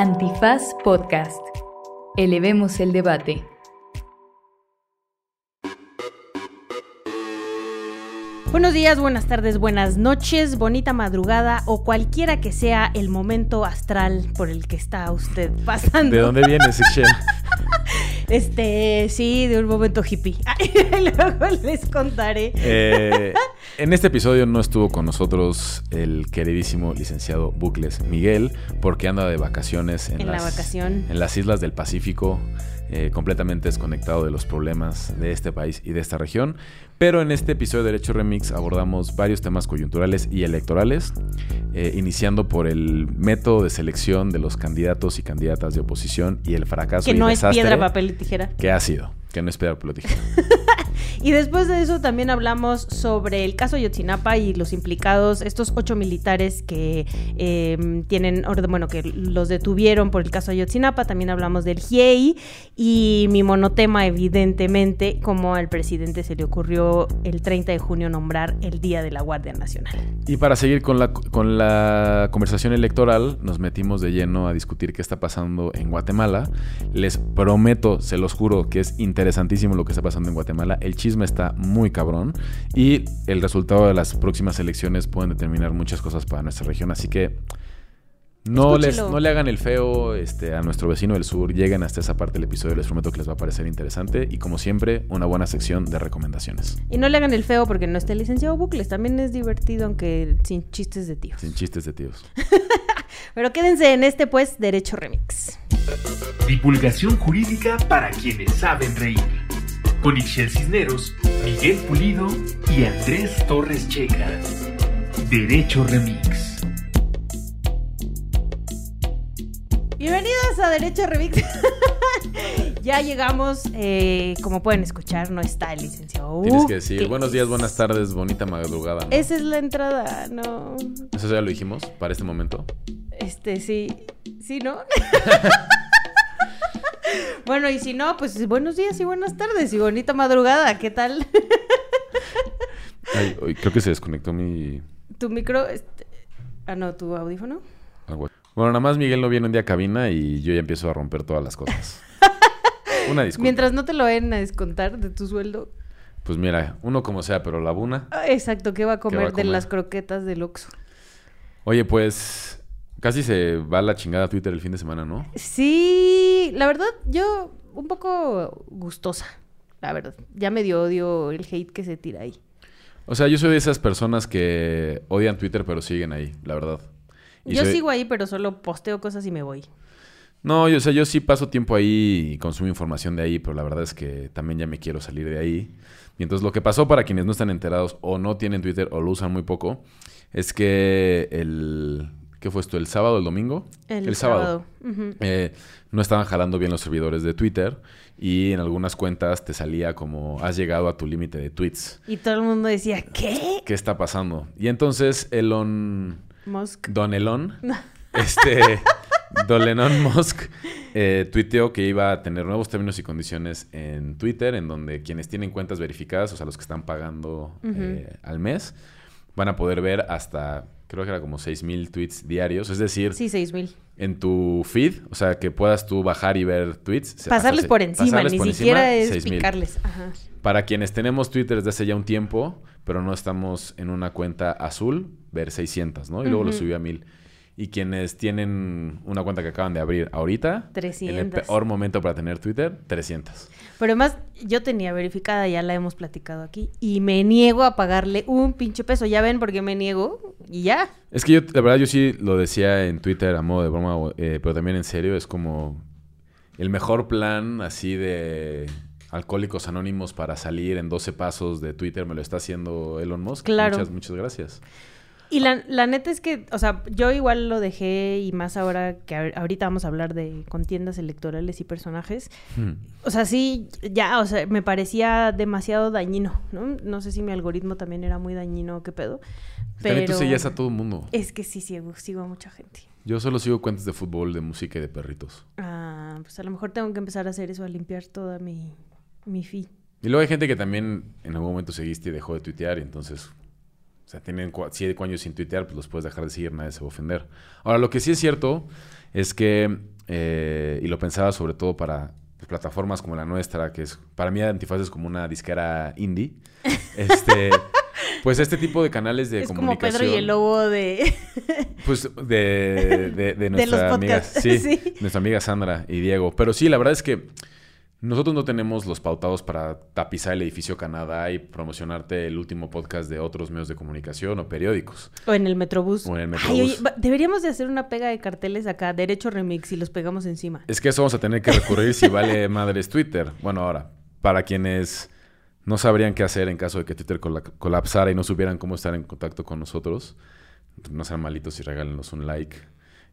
Antifaz Podcast. Elevemos el debate. Buenos días, buenas tardes, buenas noches, bonita madrugada o cualquiera que sea el momento astral por el que está usted pasando. ¿De dónde vienes, Ixchel? Este, sí, de un momento hippie. Luego les contaré. Eh, en este episodio no estuvo con nosotros el queridísimo licenciado Bucles Miguel, porque anda de vacaciones en, En la las, vacación. en las islas del Pacífico, eh, completamente desconectado de los problemas de este país y de esta región. Pero en este episodio de Derecho Remix abordamos varios temas coyunturales y electorales, eh, iniciando por el método de selección de los candidatos y candidatas de oposición y el fracaso Que y no es piedra, papel y tijera. que ha sido, que no es piedra, papel o tijera. Y después de eso también hablamos sobre el caso Yotzinapa y los implicados, estos ocho militares que eh, tienen orden, bueno, que los detuvieron por el caso Yotzinapa. También hablamos del GIEI y mi monotema, evidentemente, como al presidente se le ocurrió el 30 de junio nombrar el Día de la Guardia Nacional. Y para seguir con la, con la conversación electoral, nos metimos de lleno a discutir qué está pasando en Guatemala. Les prometo, se los juro, que es interesantísimo lo que está pasando en Guatemala. El chisme está muy cabrón y el resultado de las próximas elecciones pueden determinar muchas cosas para nuestra región. Así que no, les, no le hagan el feo este, a nuestro vecino del sur. Lleguen hasta esa parte del episodio. Les prometo que les va a parecer interesante. Y como siempre, una buena sección de recomendaciones. Y no le hagan el feo porque no está el licenciado Bucles. También es divertido, aunque sin chistes de tíos. Sin chistes de tíos. Pero quédense en este, pues, Derecho Remix. Divulgación jurídica para quienes saben reír. Con Ixel Cisneros, Miguel Pulido y Andrés Torres Checa. Derecho Remix. A Derecho Remix. ya llegamos, eh, como pueden escuchar, no está el licenciado. Tienes que decir buenos días, buenas tardes, bonita madrugada. ¿no? Esa es la entrada, no. Eso ya lo dijimos para este momento. Este, sí. Sí, ¿no? bueno, y si no, pues buenos días y buenas tardes y bonita madrugada. ¿Qué tal? Ay, ay, creo que se desconectó mi. tu micro. este- Ah, no, tu audífono. Bueno, nada más Miguel no viene un día a cabina y yo ya empiezo a romper todas las cosas. Una disculpa. Mientras no te lo vayan a descontar de tu sueldo. Pues mira, uno como sea, pero la buna. Ah, Exacto, ¿qué va a comer, va a de comer? las croquetas del Oxxo? Oye, pues casi se va la chingada Twitter el fin de semana, ¿no? Sí, la verdad, yo un poco gustosa, la verdad. Ya me dio odio el hate que se tira ahí. O sea, yo soy de esas personas que odian Twitter pero siguen ahí, la verdad. Y yo sigo ahí, pero solo posteo cosas y me voy. No, yo, o sea, yo sí paso tiempo ahí y consumo información de ahí, pero la verdad es que también ya me quiero salir de ahí. Y entonces lo que pasó para quienes no están enterados o no tienen Twitter o lo usan muy poco, es que el... ¿Qué fue esto? ¿El sábado o el domingo? El, sábado. Eh, no estaban jalando bien los servidores de Twitter y en algunas cuentas te salía como has llegado a tu límite de tweets. Y todo el mundo decía, ¿qué? ¿Qué está pasando? Y entonces Elon... Musk. Don Elon, este, Don Elon Musk, eh, tuiteó que iba a tener nuevos términos y condiciones en Twitter, en donde quienes tienen cuentas verificadas, o sea, los que están pagando eh, al mes, van a poder ver hasta, creo que era como 6.000 tweets diarios, es decir, Sí, seis mil. en tu feed, o sea, que puedas tú bajar y ver tweets. Pasarles hasta por encima, pasarles ni por siquiera encima, es 6,000. picarles. Ajá. Para quienes tenemos Twitter desde hace ya un tiempo, pero no estamos en una cuenta azul, ver 600, ¿no? Y luego lo subió a 1000. Y quienes tienen una cuenta que acaban de abrir ahorita, en 300. el peor momento para tener Twitter, 300. Pero además, yo tenía verificada, ya la hemos platicado aquí, y me niego a pagarle un pinche peso. Ya ven por qué me niego y ya. Es que yo, la verdad, yo sí lo decía en Twitter a modo de broma, eh, pero también en serio, es como el mejor plan así de alcohólicos anónimos para salir en 12 pasos de Twitter me lo está haciendo Elon Musk. Claro. Muchas, muchas gracias. Y la, la neta es que, o sea, yo igual lo dejé y más ahora que ahor- ahorita vamos a hablar de contiendas electorales y personajes. Hmm. O sea, sí, ya, o sea, me parecía demasiado dañino, ¿no? No sé si mi algoritmo también era muy dañino o qué pedo. También Pero tú seguías a todo el mundo. es que sí sigo, sigo a mucha gente. Yo solo sigo cuentas de fútbol, de música y de perritos. Ah, pues a lo mejor tengo que empezar a hacer eso, a limpiar toda mi, mi feed. Y luego hay gente que también en algún momento seguiste y dejó de tuitear y entonces O sea, tienen cinco años sin tuitear, pues los puedes dejar de seguir, nadie se va a ofender. Ahora, lo que sí es cierto es que, eh, y lo pensaba sobre todo para pues, plataformas como la nuestra, que es, para mí Antifaz es como una disquera indie, este, pues este tipo de canales de es como comunicación. Pedro y el lobo de... Pues de, de, de nuestra amiga, sí, sí. nuestra amiga Sandra y Diego. Pero sí, la verdad es que nosotros no tenemos los pautados para tapizar el edificio Canadá y promocionarte el último podcast de otros medios de comunicación o periódicos. o en el Metrobús. O en el Ay, oye, Metrobús. va- deberíamos de hacer una pega de carteles acá, Derecho Remix, y los pegamos encima. Es que eso vamos a tener que recurrir si vale madres Twitter. Bueno, ahora, para quienes no sabrían qué hacer en caso de que Twitter cola- colapsara y no supieran cómo estar en contacto con nosotros, no sean malitos y regálenos un like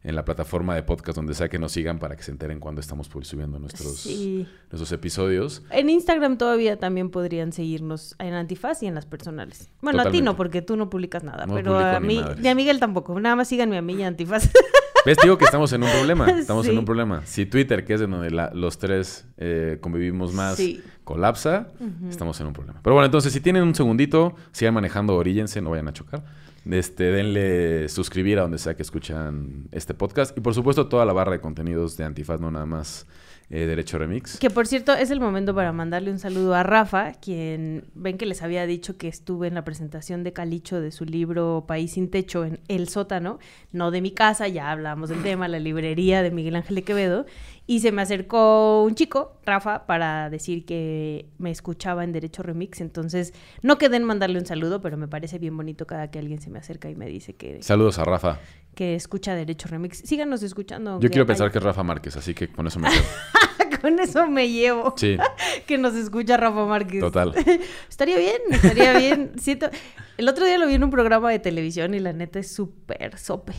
en la plataforma de podcast donde sea que nos sigan para que se enteren cuando estamos pu- subiendo nuestros, Sí. nuestros episodios. En Instagram todavía también podrían seguirnos en Antifaz y en las personales. Bueno, a ti no, porque tú no publicas nada. No pero a mí, ni a Miguel tampoco. Nada más síganme a mí y a Antifaz. ¿Ves? Digo que estamos en un problema. Estamos en un problema. Si Twitter, que es de donde la- los tres eh, convivimos más, Sí. colapsa, estamos en un problema. Pero bueno, entonces, si tienen un segundito, sigan manejando, oríllense, no vayan a chocar. Este, denle suscribir a donde sea que escuchan este podcast. Y por supuesto, toda la barra de contenidos de Antifaz, no nada más eh, Derecho Remix. que por cierto, es el momento para mandarle un saludo a Rafa, quien ven que les había dicho que estuve en la presentación de Calicho de su libro País sin Techo en El Sótano, no de mi casa, ya hablamos del tema, la librería de Miguel Ángel Quevedo. Y se me acercó un chico, Rafa, para decir que me escuchaba en Derecho Remix. Entonces, no quedé en mandarle un saludo, pero me parece bien bonito cada que alguien se me acerca y me dice que, Saludos a Rafa. que escucha Derecho Remix. Síganos escuchando. Yo quiero pensar que es Rafa Márquez, así que con eso me quedo. Con eso me llevo. Sí, que nos escucha Rafa Márquez. total. estaría bien, estaría bien. Siento... El otro día lo vi en un programa de televisión y la neta es súper sope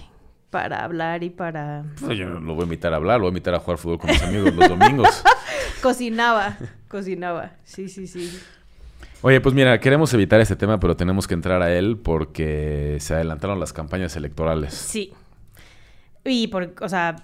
para hablar y para... Pues Yo lo voy a invitar a hablar, lo voy a invitar a jugar fútbol con mis amigos los domingos. Cocinaba, cocinaba. Sí, sí, sí. Oye, pues mira, queremos evitar este tema, pero tenemos que entrar a él porque se adelantaron las campañas electorales. Sí. Y por, o sea,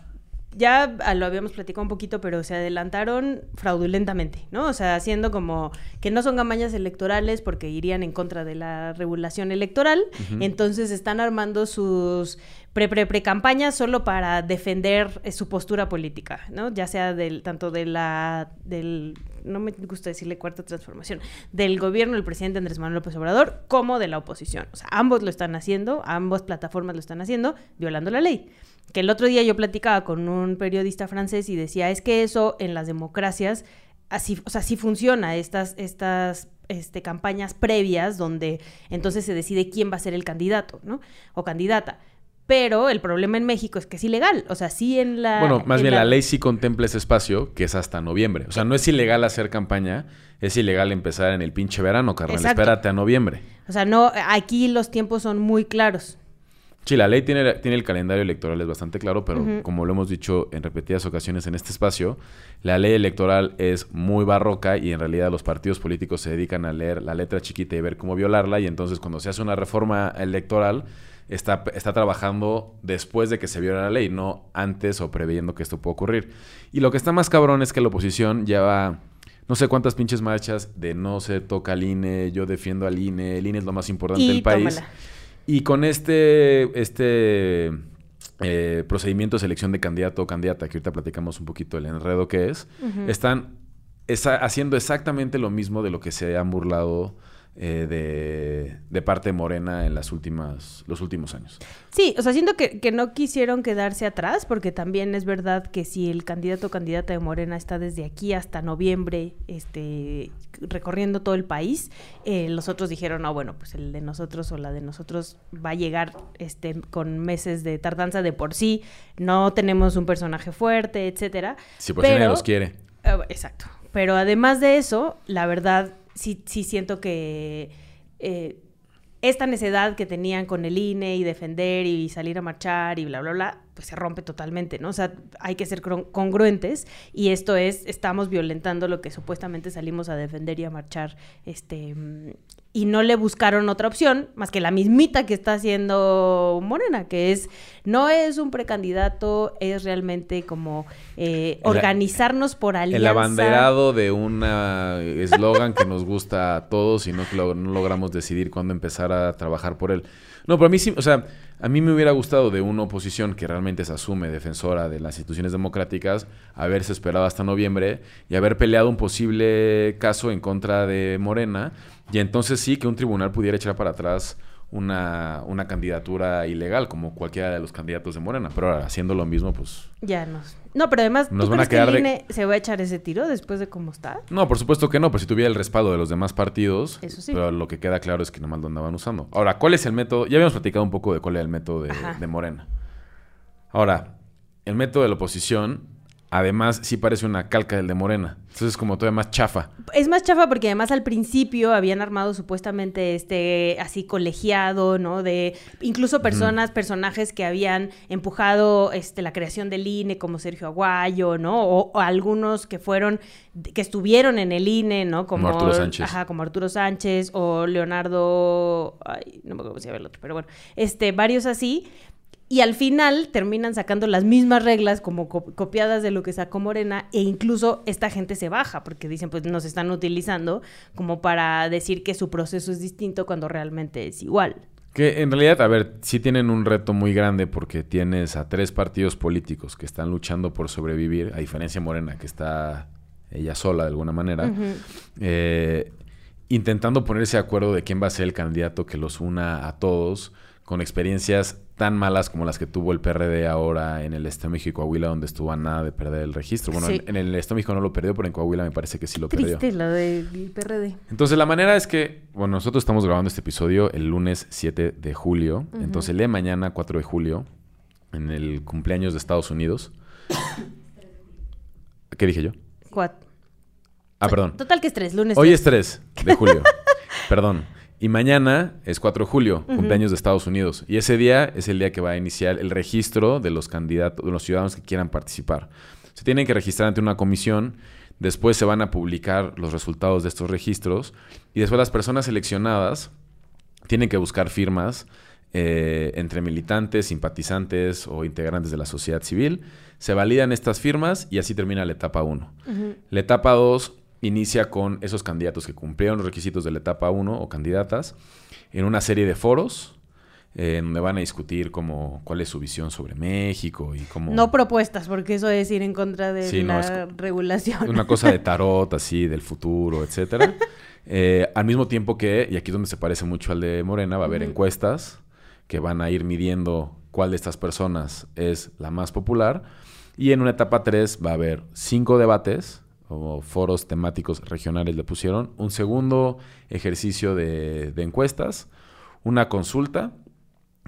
ya lo habíamos platicado un poquito, pero se adelantaron fraudulentamente, ¿no? O sea, haciendo como que no son campañas electorales porque irían en contra de la regulación electoral. Entonces están armando sus pre pre pre campañas solo para defender eh, su postura política, ¿no? Ya sea del tanto de la del no me gusta decirle cuarta transformación, del gobierno del presidente Andrés Manuel López Obrador como de la oposición. O sea, ambos lo están haciendo, ambas plataformas lo están haciendo, violando la ley. Que el otro día yo platicaba con un periodista francés y decía, es que eso en las democracias, así, o sea, sí funciona, estas, estas este, campañas previas donde entonces se decide quién va a ser el candidato, ¿no? O candidata. Pero el problema en México es que es ilegal. O sea, sí en la. Bueno, más en bien la ley sí contempla ese espacio que es hasta noviembre. O sea, no es ilegal hacer campaña, es ilegal empezar en el pinche verano, carnal. Exacto. Espérate a noviembre. O sea, no, aquí los tiempos son muy claros. Sí, la ley tiene, tiene el calendario electoral, es bastante claro, pero como lo hemos dicho en repetidas ocasiones en este espacio, la ley electoral es muy barroca y en realidad los partidos políticos se dedican a leer la letra chiquita y ver cómo violarla y entonces cuando se hace una reforma electoral está, está trabajando después de que se viola la ley, no antes o previendo que esto pueda ocurrir. Y lo que está más cabrón es que la oposición lleva no sé cuántas pinches marchas de no se toca al INE, yo defiendo al INE, el INE es lo más importante Y del país. tómala. Y con este, este eh, procedimiento de selección de candidato o candidata, que ahorita platicamos un poquito el enredo que es, están esa- haciendo exactamente lo mismo de lo que se han burlado eh, de, de parte de Morena en las últimas, los últimos años. Sí, o sea, siento que, que no quisieron quedarse atrás, porque también es verdad que si el candidato o candidata de Morena está desde aquí hasta noviembre, este, recorriendo todo el país, eh, los otros dijeron, no, bueno, pues el de nosotros o la de nosotros va a llegar este, con meses de tardanza de por sí, no tenemos un personaje fuerte, etcétera. Si por si nadie los quiere. Eh, exacto. Pero además de eso, la verdad, sí, sí siento que eh, esta necedad que tenían con el INE y defender y salir a marchar y bla, bla, bla, pues se rompe totalmente, ¿no? O sea, hay que ser congruentes y esto es, estamos violentando lo que supuestamente salimos a defender y a marchar, este, y no le buscaron otra opción más que la mismita que está haciendo Morena, que es, no es un precandidato, es realmente como eh, organizarnos por alianza. El abanderado de un eslogan que nos gusta a todos y no, no logramos decidir cuándo empezar a trabajar por él. No, pero a mí sí, o sea, a mí me hubiera gustado de una oposición que realmente se asume defensora de las instituciones democráticas haberse esperado hasta noviembre y haber peleado un posible caso en contra de Morena y entonces sí que un tribunal pudiera echar para atrás una, una candidatura ilegal como cualquiera de los candidatos de Morena. Pero ahora, haciendo lo mismo, pues... Ya nos... No, pero además, nos van a quedar que el INE se va a echar ese tiro después de cómo está? No, por supuesto que no, pero si tuviera el respaldo de los demás partidos, Eso sí. pero lo que queda claro es que nomás lo andaban usando. Ahora, ¿cuál es el método? Ya habíamos platicado un poco de cuál era el método de, de Morena. Ahora, el método de la oposición además sí parece una calca del de Morena. Entonces es como todavía más chafa. Es más chafa porque además al principio habían armado supuestamente este así colegiado, ¿no? De incluso personas, personajes que habían empujado este la creación del INE como Sergio Aguayo, ¿no? O, algunos que fueron que estuvieron en el INE, ¿no? Como, Arturo Sánchez. Ajá, como Arturo Sánchez o Leonardo, ay, no me acuerdo cómo se llama el otro, pero bueno, este varios así, y al final terminan sacando las mismas reglas como copiadas de lo que sacó Morena e incluso esta gente se baja porque dicen pues nos están utilizando como para decir que su proceso es distinto cuando realmente es igual. Que en realidad, a ver, sí tienen un reto muy grande porque tienes a tres partidos políticos que están luchando por sobrevivir, a diferencia de Morena, que está ella sola de alguna manera, eh, intentando ponerse de acuerdo de quién va a ser el candidato que los una a todos con experiencias tan malas como las que tuvo el PRD ahora en el Estado de México y Coahuila, donde estuvo a nada de perder el registro. Bueno, en, el Estado de México no lo perdió, pero en Coahuila me parece que sí lo perdió. Triste lo del PRD. Entonces, la manera es que, bueno, nosotros estamos grabando este episodio el lunes 7 de julio. Entonces, el día de mañana, 4 de julio, en el cumpleaños de Estados Unidos. ¿Qué dije yo? Cuatro. Ah, perdón. Total que es tres, lunes. Hoy es 3 de julio. perdón. Y mañana es 4 de julio, cumpleaños de Estados Unidos. Y ese día es el día que va a iniciar el registro de los candidatos, de los ciudadanos que quieran participar. Se tienen que registrar ante una comisión. Después se van a publicar los resultados de estos registros. Y después las personas seleccionadas tienen que buscar firmas eh, entre militantes, simpatizantes o integrantes de la sociedad civil. Se validan estas firmas y así termina la etapa 1. La etapa 2 inicia con esos candidatos que cumplieron los requisitos de la etapa 1 o candidatas en una serie de foros eh, donde van a discutir como cuál es su visión sobre México y cómo... No propuestas, porque eso es ir en contra de la regulación. Una cosa de tarot, así, del futuro, etcétera. Eh, al mismo tiempo que, y aquí es donde se parece mucho al de Morena, va a haber encuestas que van a ir midiendo cuál de estas personas es la más popular. Y en una etapa 3 va a haber cinco debates foros temáticos regionales le pusieron, un segundo ejercicio de, encuestas, una consulta,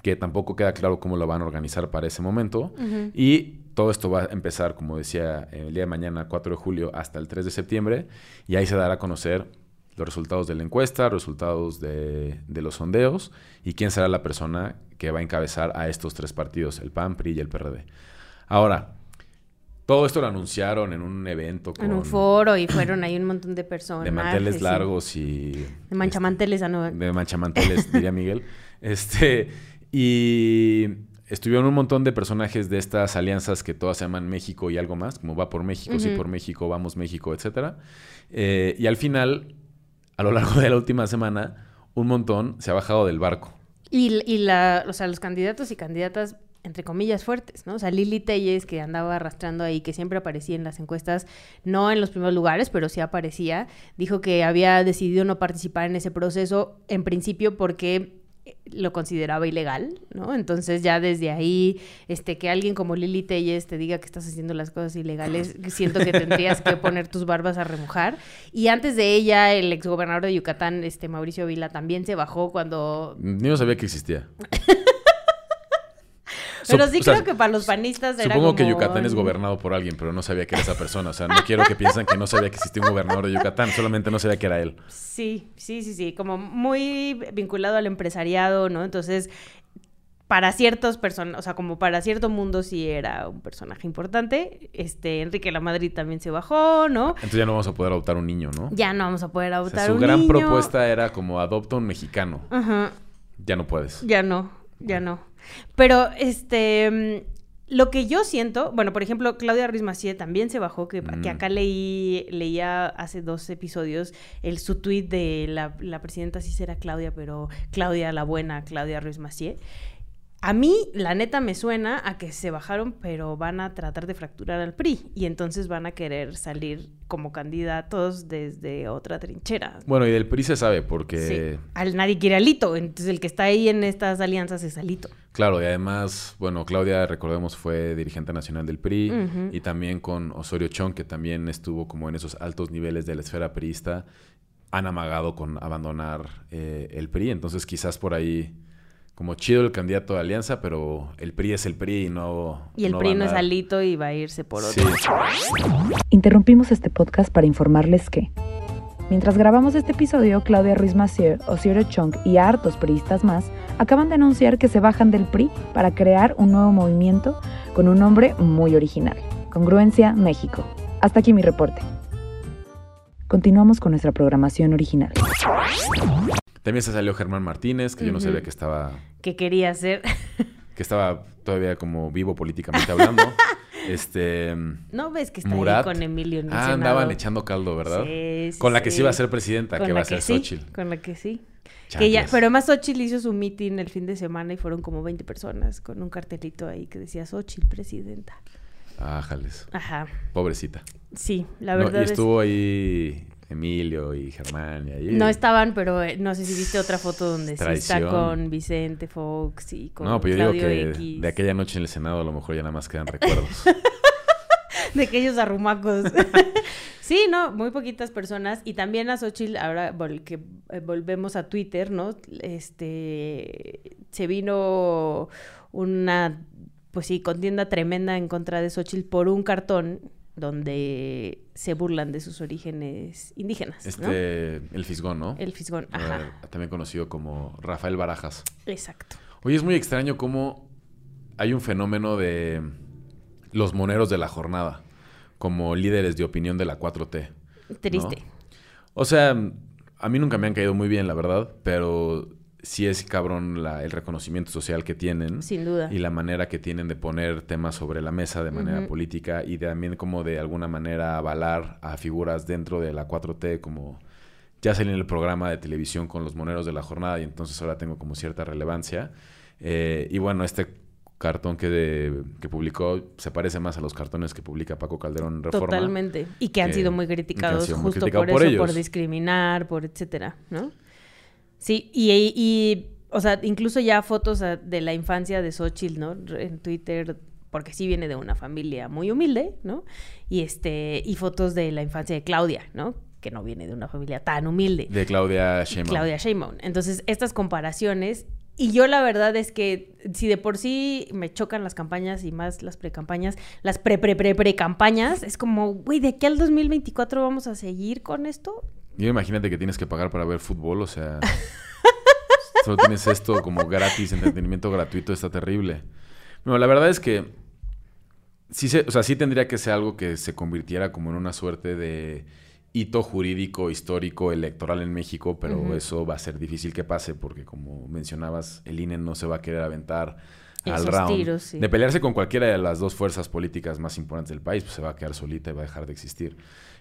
que tampoco queda claro cómo lo van a organizar para ese momento, y todo esto va a empezar, como decía, el día de mañana, 4 de julio, hasta el 3 de septiembre, y ahí se dará a conocer los resultados de la encuesta, resultados de, de, los sondeos y quién será la persona que va a encabezar a estos tres partidos, el PAN, PRI y el PRD. Ahora, todo esto lo anunciaron en un evento. Con, en un foro y fueron ahí un montón de personas. De manteles largos y... De manchamanteles, a no... De manchamanteles, diría Miguel. Este, y estuvieron un montón de personajes de estas alianzas que todas se llaman México y algo más, como Va por México, Sí por México, Vamos México, etc. Eh, y al final, a lo largo de la última semana, un montón se ha bajado del barco. Y, y la, o sea, los candidatos y candidatas entre comillas, fuertes, ¿no? O sea, Lili Telles, que andaba arrastrando ahí, que siempre aparecía en las encuestas, no en los primeros lugares, pero sí aparecía, dijo que había decidido no participar en ese proceso, en principio porque lo consideraba ilegal, ¿no? Entonces ya desde ahí, este, que alguien como Lili Telles te diga que estás haciendo las cosas ilegales, siento que tendrías que poner tus barbas a remojar. Y antes de ella, el exgobernador de Yucatán, este, Mauricio Vila, también se bajó cuando... Ni no sabía que existía. Pero sí creo que para los panistas era Supongo que Yucatán es gobernado por alguien, pero no sabía que era esa persona. O sea, no quiero que piensen que no sabía que existía un gobernador de Yucatán, solamente no sabía que era él. Sí, sí, sí, sí, como muy vinculado al empresariado, ¿no? Entonces, para ciertos personas, o sea, como para cierto mundo sí era un personaje importante. Este, Enrique la Madrid también se bajó, ¿no? Entonces ya no vamos a poder adoptar un niño, ¿no? Ya no vamos a poder O adoptar sea, su un gran niño. propuesta era como adopta un mexicano. Ajá. Ya no puedes. Ya no, ya no. Pero este mm, lo que yo siento, bueno, por ejemplo, Claudia Ruiz Macié también se bajó, que, que Mm. acá leí, leía hace dos episodios el su tweet de la, la presidenta sí será Claudia, pero Claudia la buena, Claudia Ruiz Macié. A mí, la neta, me suena a que se bajaron, pero van a tratar de fracturar al PRI. Y entonces van a querer salir como candidatos desde otra trinchera. Bueno, y del PRI se sabe porque, Sí. Al nadie quiere alito. Entonces el que está ahí en estas alianzas es alito. claro, y además, bueno, Claudia, recordemos, fue dirigente nacional del PRI y también con Osorio Chong, que también estuvo como en esos altos niveles de la esfera priista, han amagado con abandonar eh, el PRI. Entonces, quizás por ahí, como chido el candidato de alianza, pero el PRI es el PRI y no. Y el PRI no es alito y va a irse por Sí. otro. Interrumpimos este podcast para informarles que, mientras grabamos este episodio, Claudia Ruiz Massieu, Osirio Chong y hartos priistas más acaban de anunciar que se bajan del PRI para crear un nuevo movimiento con un nombre muy original: Congruencia México. Hasta aquí mi reporte. Continuamos con nuestra programación original. También se salió Germán Martínez, que yo no sabía que estaba, Que quería hacer. que estaba todavía como vivo políticamente hablando. este. ¿No ves que está Murat. ahí con Emilio en el Ah, Senado? andaban echando caldo, ¿verdad? Sí, sí, Con la que sí iba a ser presidenta, Con que va a ser sí, Xochitl. Con la que sí. Que ya, pero además Xochitl hizo su meeting el fin de semana y fueron como 20 personas con un cartelito ahí que decía Xochitl, presidenta. Ájales. Ajá. Pobrecita. Sí, la No, verdad y es estuvo ahí Emilio y Germán y ahí. No estaban, pero eh, no sé si viste otra foto donde sí está con Vicente Fox y con No, pero yo Claudio digo que X. de aquella noche en el Senado a lo mejor ya nada más quedan recuerdos. De aquellos arrumacos. sí, no, muy poquitas personas. Y también a Xochitl, ahora vol- que eh, volvemos a Twitter, ¿no? Este, se vino una, pues sí, contienda tremenda en contra de Xochitl por un cartón donde se burlan de sus orígenes indígenas, ¿no? Este, el Fisgón, ¿no? El fisgón, ajá. Eh, también conocido como Rafael Barajas. Exacto. Oye, es muy extraño cómo hay un fenómeno de los moneros de la jornada, como líderes de opinión de la 4T. Triste. ¿no? O sea, a mí nunca me han caído muy bien, la verdad, pero sí es cabrón la- el reconocimiento social que tienen. Sin duda. Y la manera que tienen de poner temas sobre la mesa de manera política y también como de alguna manera avalar a figuras dentro de la 4T como ya salí en el programa de televisión con los moneros de la jornada y entonces ahora tengo como cierta relevancia. Eh, y bueno, este cartón que, de- que publicó se parece más a los cartones que publica Paco Calderón en Reforma. Totalmente. Y que han que- sido muy criticados sido muy justo por, por eso, por discriminar, por etcétera, ¿no? Sí, y, y, o sea, incluso ya fotos de la infancia de Xochitl, ¿no? En Twitter, porque sí viene de una familia muy humilde, ¿no? Y este, y fotos de la infancia de Claudia, ¿no? Que no viene de una familia tan humilde. De Claudia Sheinbaum. Claudia Sheinbaum. Entonces, estas comparaciones, y yo la verdad es que si de por sí me chocan las campañas y más las precampañas, las pre pre pre pre campañas, es como, güey, de aquí al 2024 vamos a seguir con esto. Y imagínate que tienes que pagar para ver fútbol, o sea, solo tienes esto como gratis, entretenimiento gratuito, está terrible. Bueno, la verdad es que sí, se, o sea, sí tendría que ser algo que se convirtiera como en una suerte de hito jurídico, histórico, electoral en México, pero eso va a ser difícil que pase porque como mencionabas, el INE no se va a querer aventar al Esos round tiros, sí. de pelearse con cualquiera de las dos fuerzas políticas más importantes del país, pues se va a quedar solita y va a dejar de existir.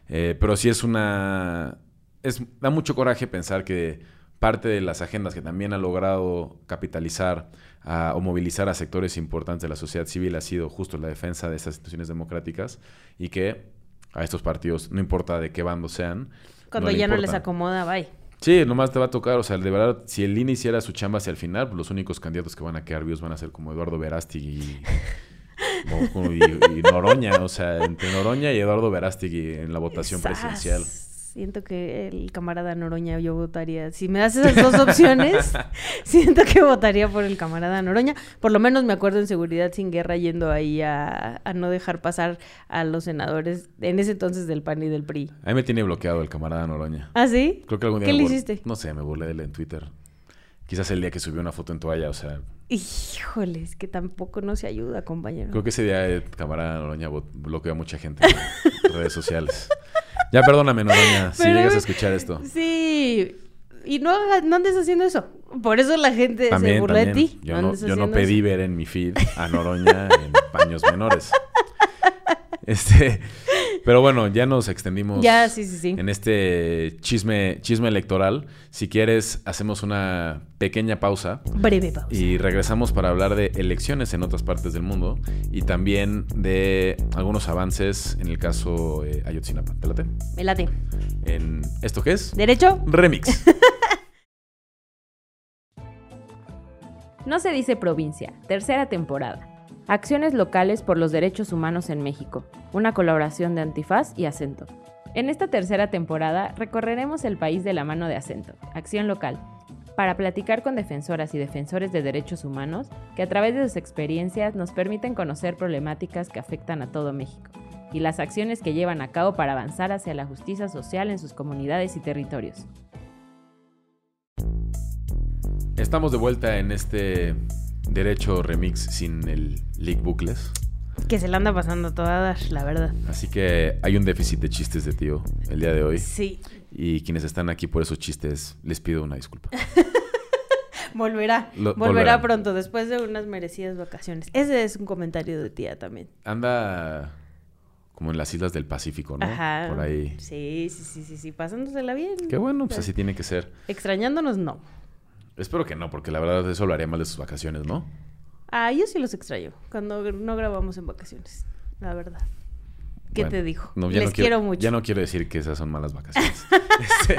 Eh, pero sí es una... Es, da mucho coraje pensar que parte de las agendas que también ha logrado capitalizar a- o movilizar a sectores importantes de la sociedad civil ha sido justo la defensa de estas instituciones democráticas y que a estos partidos, no importa de qué bando sean, Cuando ya no les acomoda, bye. Sí, nomás te va a tocar, o sea, de verdad, si el INE hiciera su chamba hacia el final, pues los únicos candidatos que van a quedar vivos van a ser como Eduardo Verástegui y, o- y- y Noroña, o sea, entre Noroña y Eduardo Verástegui en la votación Sas. presidencial. Siento que el camarada Noroña yo votaría. Si me das esas dos opciones, siento que votaría por el camarada Noroña. Por lo menos me acuerdo en Seguridad Sin Guerra yendo ahí a, a no dejar pasar a los senadores en ese entonces del PAN y del PRI. A mí me tiene bloqueado el camarada Noroña. ¿Ah, sí? Creo que algún día ¿Qué le hiciste? No sé, me burlé de él en Twitter. Quizás el día que subió una foto en toalla, o sea, Híjoles, que tampoco no se ayuda, compañero. Creo que ese día eh, camarada Noroña bloqueó a mucha gente en redes sociales. Ya perdóname, Noroña, si Pero- llegas a escuchar esto. Sí. Y no, no andes haciendo eso. Por eso la gente se También, burla de también. ti. Yo no, yo pedí eso. ver en mi feed a Noroña en paños menores. Este, pero bueno, ya nos extendimos Ya, sí, sí, sí. en este chisme, chisme electoral. Si quieres, hacemos una pequeña pausa Breve pausa. y regresamos para hablar de elecciones en otras partes del mundo y también de algunos avances en el caso eh, Ayotzinapa. ¿Te late? Me late. En ¿Esto qué es? ¿Derecho? Remix. No se dice provincia, tercera temporada. Acciones locales por los derechos humanos en México, una colaboración de Antifaz y Acento. En esta tercera temporada recorreremos el país de la mano de Acento, Acción Local, para platicar con defensoras y defensores de derechos humanos que a través de sus experiencias nos permiten conocer problemáticas que afectan a todo México y las acciones que llevan a cabo para avanzar hacia la justicia social en sus comunidades y territorios. Estamos de vuelta en este derecho remix sin el leak bucles. Que se la anda pasando toda la verdad. Así que hay un déficit de chistes de tío el día de hoy. Sí. Y quienes están aquí por esos chistes, les pido una disculpa. Volverá. Lo- volverá volverá. pronto, después de unas merecidas vacaciones. Ese es un comentario de tía también. Anda como en las islas del Pacífico, ¿no? Ajá. Por ahí. Sí, sí, sí, sí, sí. Pasándosela bien. Qué bueno, pues así tiene que ser. Extrañándonos, no. Espero que no, porque la verdad eso lo haría mal de sus vacaciones, ¿no? Ah, yo sí los extraño. Cuando no grabamos en vacaciones. La verdad. ¿Qué Bueno, te dijo? no, Les no quiero, mucho. Ya no quiero decir que esas son malas vacaciones. Este,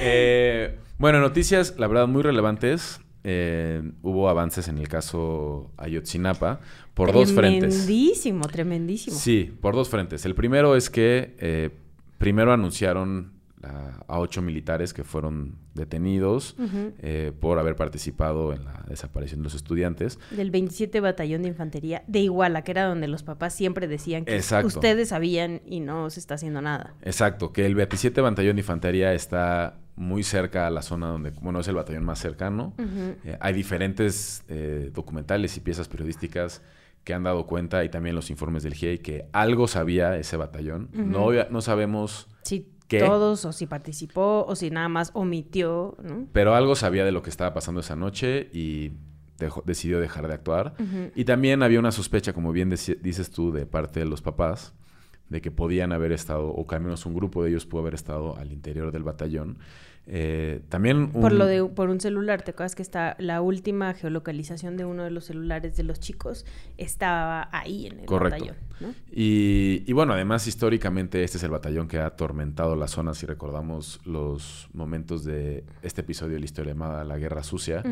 eh, bueno, noticias, la verdad, muy relevantes. Eh, hubo avances en el caso Ayotzinapa por dos frentes. Tremendísimo, tremendísimo. Sí, por dos frentes. El primero es que eh, primero anunciaron a, a ocho militares que fueron detenidos eh, por haber participado en la desaparición de los estudiantes. Del 27 Batallón de Infantería de Iguala, que era donde los papás siempre decían que Exacto. ustedes sabían y no se está haciendo nada. Exacto, que el 27 Batallón de Infantería está muy cerca a la zona donde, bueno, es el batallón más cercano. Eh, hay diferentes eh, documentales y piezas periodísticas que han dado cuenta y también los informes del GIEI que algo sabía ese batallón. no, no sabemos, Si Todos, o si participó, o si nada más omitió, ¿no? pero algo sabía de lo que estaba pasando esa noche y dejó- decidió dejar de actuar. Y también había una sospecha, como bien dices tú, de parte de los papás, de que podían haber estado, o que al menos un grupo de ellos pudo haber estado al interior del batallón. Eh, también Por un- lo de por un celular, ¿te acuerdas que está la última geolocalización de uno de los celulares de los chicos estaba ahí en el Correcto. batallón, ¿no? Y, y bueno, además históricamente este es el batallón que ha atormentado la zona, si recordamos los momentos de este episodio de la historia llamada La Guerra Sucia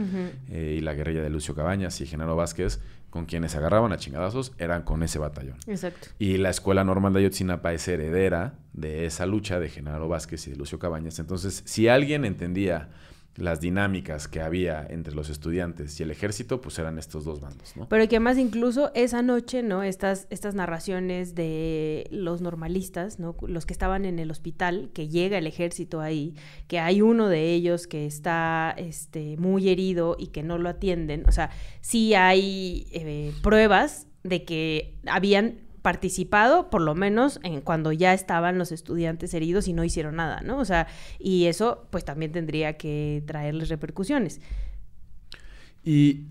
eh, y la guerrilla de Lucio Cabañas y Genaro Vázquez, con quienes se agarraban a chingadazos, eran con ese batallón. Exacto. Y la Escuela Normal de Ayotzinapa es heredera de esa lucha de Genaro Vázquez y de Lucio Cabañas. Entonces, si alguien entendía las dinámicas que había entre los estudiantes y el ejército, pues eran estos dos bandos, ¿no? Pero que además incluso esa noche, ¿no? Estas, estas narraciones de los normalistas, ¿no? Los que estaban en el hospital, que llega el ejército ahí, que hay uno de ellos que está este, muy herido y que no lo atienden. O sea, sí hay eh, pruebas de que habían participado, por lo menos en cuando ya estaban los estudiantes heridos y no hicieron nada, ¿no? O sea, y eso pues también tendría que traerles repercusiones. Y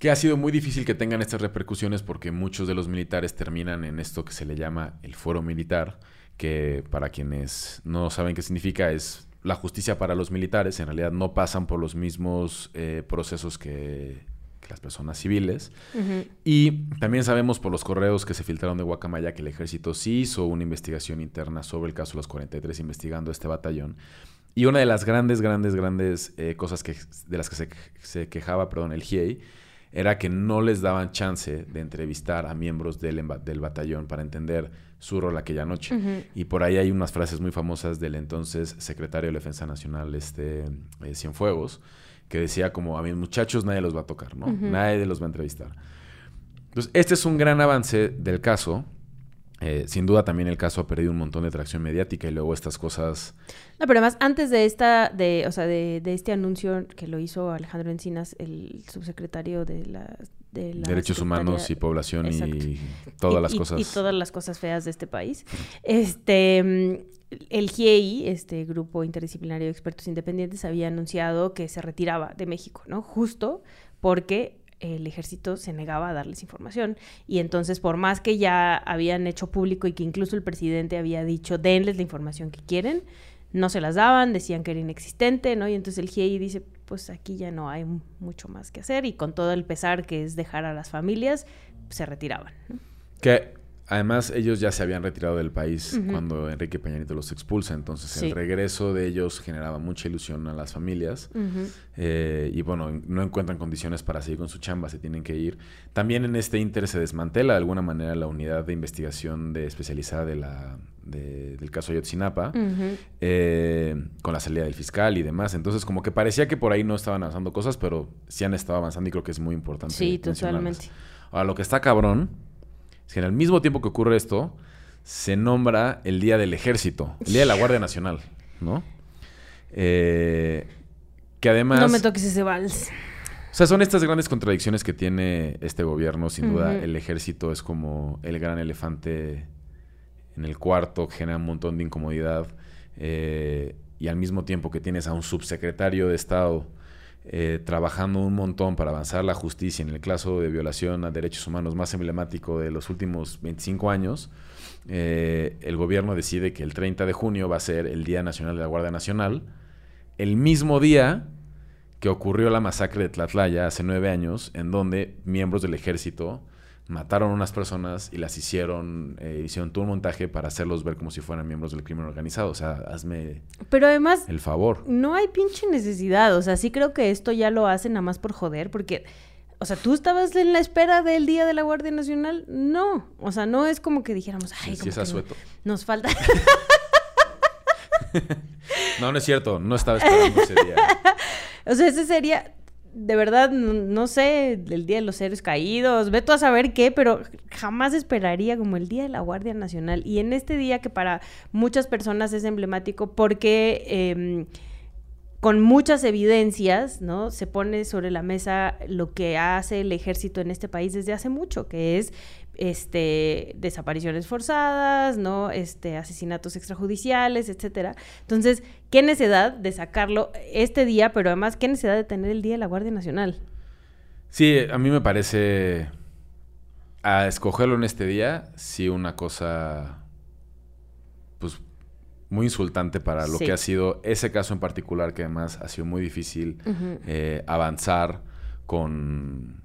que ha sido muy difícil que tengan estas repercusiones porque muchos de los militares terminan en esto que se le llama el fuero militar, que para quienes no saben qué significa es la justicia para los militares, en realidad no pasan por los mismos eh, procesos que, que las personas civiles. Ujú. Y también sabemos por los correos que se filtraron de Guacamaya que el ejército sí hizo una investigación interna sobre el caso de los 43 investigando este batallón. Y una de las grandes, grandes, grandes eh, cosas que, de las que se, se quejaba perdón, el GIEI era que no les daban chance de entrevistar a miembros del, del batallón para entender su rol aquella noche. Ujú. Y por ahí hay unas frases muy famosas del entonces secretario de Defensa Nacional, este eh, Cienfuegos, que decía como a mis muchachos nadie los va a tocar, ¿no? Ujú. Nadie los va a entrevistar. Entonces, este es un gran avance del caso. Eh, sin duda también el caso ha perdido un montón de tracción mediática y luego estas cosas... No, pero además, antes de esta, de, o sea, de, de este anuncio que lo hizo Alejandro Encinas, el subsecretario de la... De la Derechos Secretaría- humanos y población Exacto. y todas y- las cosas... Y todas las cosas feas de este país. Este, mm, el GIEI, este Grupo Interdisciplinario de Expertos Independientes, había anunciado que se retiraba de México, ¿no? Justo porque el ejército se negaba a darles información. Y entonces, por más que ya habían hecho público y que incluso el presidente había dicho, denles la información que quieren, no se las daban, decían que era inexistente, ¿no? Y entonces el GIEI dice, pues aquí ya no hay mucho más que hacer y con todo el pesar que es dejar a las familias, se retiraban. ¿no? Además ellos ya se habían retirado del país cuando Enrique Peña Nieto los expulsa, entonces Sí. el regreso de ellos generaba mucha ilusión a las familias. Eh, y bueno, no encuentran condiciones para seguir con su chamba, se tienen que ir. También en este inter se desmantela de alguna manera la unidad de investigación de especializada de la, de- del caso Ayotzinapa, eh, con la salida del fiscal y demás. Entonces, como que parecía que por ahí no estaban avanzando cosas, pero sí han estado avanzando y creo que es muy importante. Sí, totalmente. Ahora, lo que está cabrón que en el mismo tiempo que ocurre esto, se nombra el Día del Ejército, el Día de la Guardia Nacional, ¿no? Eh, que además... No me toques ese vals. O sea, son estas grandes contradicciones que tiene este gobierno. Sin duda, el ejército es como el gran elefante en el cuarto, que genera un montón de incomodidad. eh, y al mismo tiempo que tienes a un subsecretario de Estado eh, trabajando un montón para avanzar la justicia en el caso de violación a derechos humanos más emblemático de los últimos 25 años, eh, el gobierno decide que el 30 de junio va a ser el Día Nacional de la Guardia Nacional, el mismo día que ocurrió la masacre de Tlatlaya hace nueve años, en donde miembros del ejército mataron a unas personas y las hicieron, eh, hicieron todo un montaje para hacerlos ver como si fueran miembros del crimen organizado. O sea, hazme Pero además, el favor. no hay pinche necesidad. O sea, sí creo que esto ya lo hacen nada más por joder, porque. O sea, ¿tú estabas en la espera del Día de la Guardia Nacional? No. O sea, no es como que dijéramos, ay, Sí, sí como es que asueto. nos falta. No, no es cierto, no estaba esperando ese día. o sea, ese sería, de verdad, no, sé, el Día de los Héroes Caídos, ve tú a saber qué, pero jamás esperaría como el Día de la Guardia Nacional. Y en este día que para muchas personas es emblemático porque... em, con muchas evidencias, ¿no? Se pone sobre la mesa lo que hace el ejército en este país desde hace mucho, que es este desapariciones forzadas, ¿no? Este asesinatos extrajudiciales, etcétera. Entonces, qué necesidad de sacarlo este día, pero además qué necesidad de tener el Día de la Guardia Nacional. Sí, a mí me parece a escogerlo en este día, sí una cosa pues muy insultante para lo Sí. que ha sido ese caso en particular, que además ha sido muy difícil eh, avanzar con,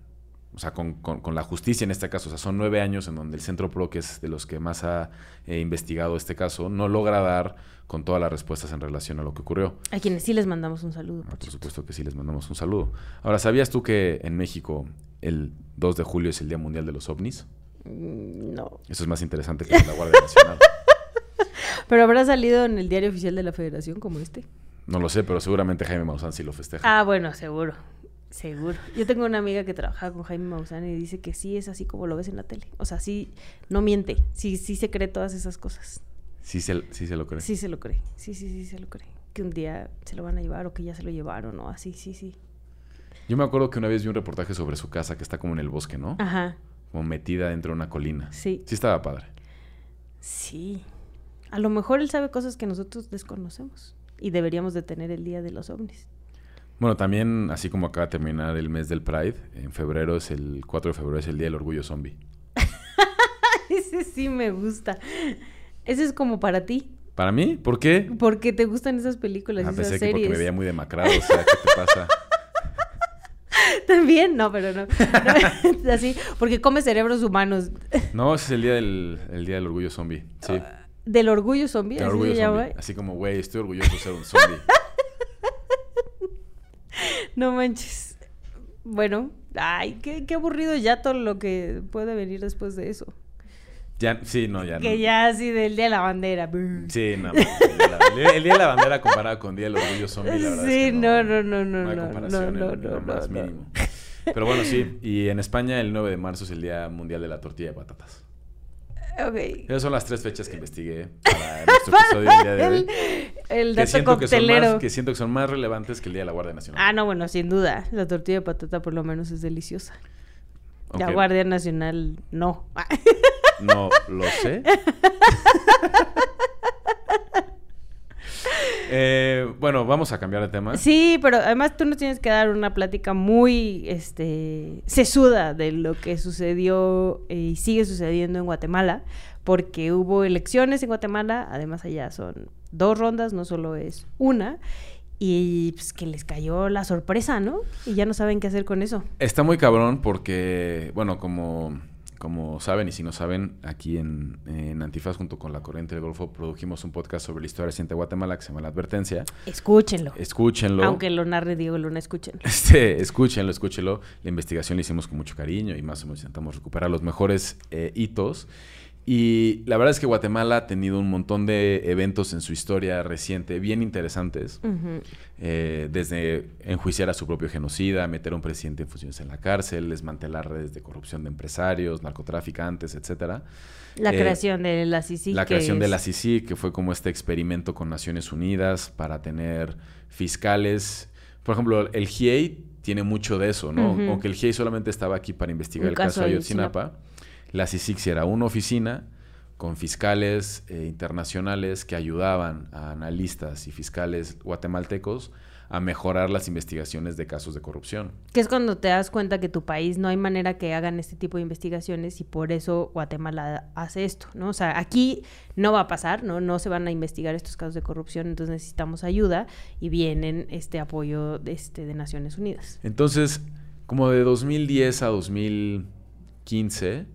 o sea, con, con- con la justicia en este caso. O sea, son nueve años en donde el Centro PRO, que es de los que más ha eh, investigado este caso, no logra dar con todas las respuestas en relación a lo que ocurrió. A quienes sí les mandamos un saludo. Ah, por cierto. supuesto que sí, les mandamos un saludo. Ahora, ¿sabías tú que en México el 2 de julio es el Día Mundial de los OVNIs? Mm, No. Eso es más interesante que la Guardia Nacional. Pero habrá salido en el diario oficial de la Federación como este. No lo sé, pero seguramente Jaime Maussan sí lo festeja. Ah, bueno, seguro. Seguro. Yo tengo una amiga que trabaja con Jaime Maussan y dice que sí es así como lo ves en la tele. O sea, sí, no miente. Sí, sí se cree todas esas cosas. Sí, se, sí se lo cree. Sí se lo cree. Sí, sí, sí se lo cree. Que un día se lo van a llevar o que ya se lo llevaron o así, sí, sí. Yo me acuerdo que una vez vi un reportaje sobre su casa que está como en el bosque, ¿no? Ajá. Como metida dentro de una colina. Sí. Sí estaba padre. Sí. A lo mejor él sabe cosas que nosotros desconocemos. Y deberíamos de tener el día de los ovnis. Bueno, también, así como acaba de terminar el mes del Pride, en febrero es el 4 de febrero es el Día del Orgullo Zombie. Ese sí me gusta. Ese es como para ti. ¿Para mí? ¿Por qué? Porque te gustan esas películas Ah, esas pensé que porque series. me veía muy demacrado. O sea, ¿qué te pasa? También, no, pero no. No, Así, porque come cerebros humanos. No, ese es el día del, el día del orgullo zombie. Sí. Del orgullo zombie, El así orgullo zombie. Así como, güey, estoy orgulloso de ser un zombie. No manches. Bueno, ay, qué, qué aburrido ya todo lo que puede venir después de eso. Ya, sí, no, ya no. Que ya así del día de la bandera. Sí, no. El día, el día de la bandera comparado con Día del Orgullo Zombie, la verdad Sí, es que no, no, no, no, hay no, comparación no, en no, lo no, más no. mínimo. Pero bueno, sí. Y en España el 9 de marzo es el Día Mundial de la Tortilla de Patatas. Ok. Esas son las tres fechas que investigué para nuestro episodio del día de hoy. El, el Que dato siento que, son coctelero. más, que siento que son más relevantes que el Día de la Guardia Nacional. Ah, no, bueno, sin duda. La tortilla de patata por lo menos es deliciosa. La. Guardia Nacional, no. No lo sé. Eh, bueno, vamos a cambiar de tema. Sí, pero además tú nos tienes que dar una plática muy este, sesuda de lo que sucedió eh, y sigue sucediendo en Guatemala, porque hubo elecciones en Guatemala, además allá son dos rondas, no solo es una, y pues que les cayó la sorpresa, ¿no? Y ya no saben qué hacer con eso. Está muy cabrón porque, bueno, como, como saben y si no saben, aquí en, en Antifaz junto con la Corriente del Golfo produjimos un podcast sobre la historia reciente de Guatemala que se llama La Advertencia. Escúchenlo. Escúchenlo. Aunque lo narre Diego Luna, escúchenlo. Este, escúchenlo, escúchenlo. La investigación la hicimos con mucho cariño y más o menos intentamos recuperar los mejores eh, hitos. Y la verdad es que Guatemala ha tenido un montón de eventos en su historia reciente bien interesantes. Eh, desde enjuiciar a su propio genocida, meter a un presidente en funciones en la cárcel, desmantelar redes de corrupción de empresarios, narcotraficantes, etcétera. La Eh, creación de la CICI. la creación de es- la CICI, que fue como este experimento con Naciones Unidas para tener fiscales. Por ejemplo, el GIEI tiene mucho de eso, ¿no? Aunque el GIEI solamente estaba aquí para investigar Un el caso caso de Ayotzinapa. Ayotzinapa, la CICIG sí era una oficina con fiscales eh, internacionales que ayudaban a analistas y fiscales guatemaltecos a mejorar las investigaciones de casos de corrupción. Que es cuando te das cuenta que tu país no hay manera que hagan este tipo de investigaciones y por eso Guatemala hace esto, ¿no? O sea, aquí no va a pasar, ¿no? No se van a investigar estos casos de corrupción, entonces necesitamos ayuda y vienen este apoyo de, este, de Naciones Unidas. Entonces, como de 2010 a 2015,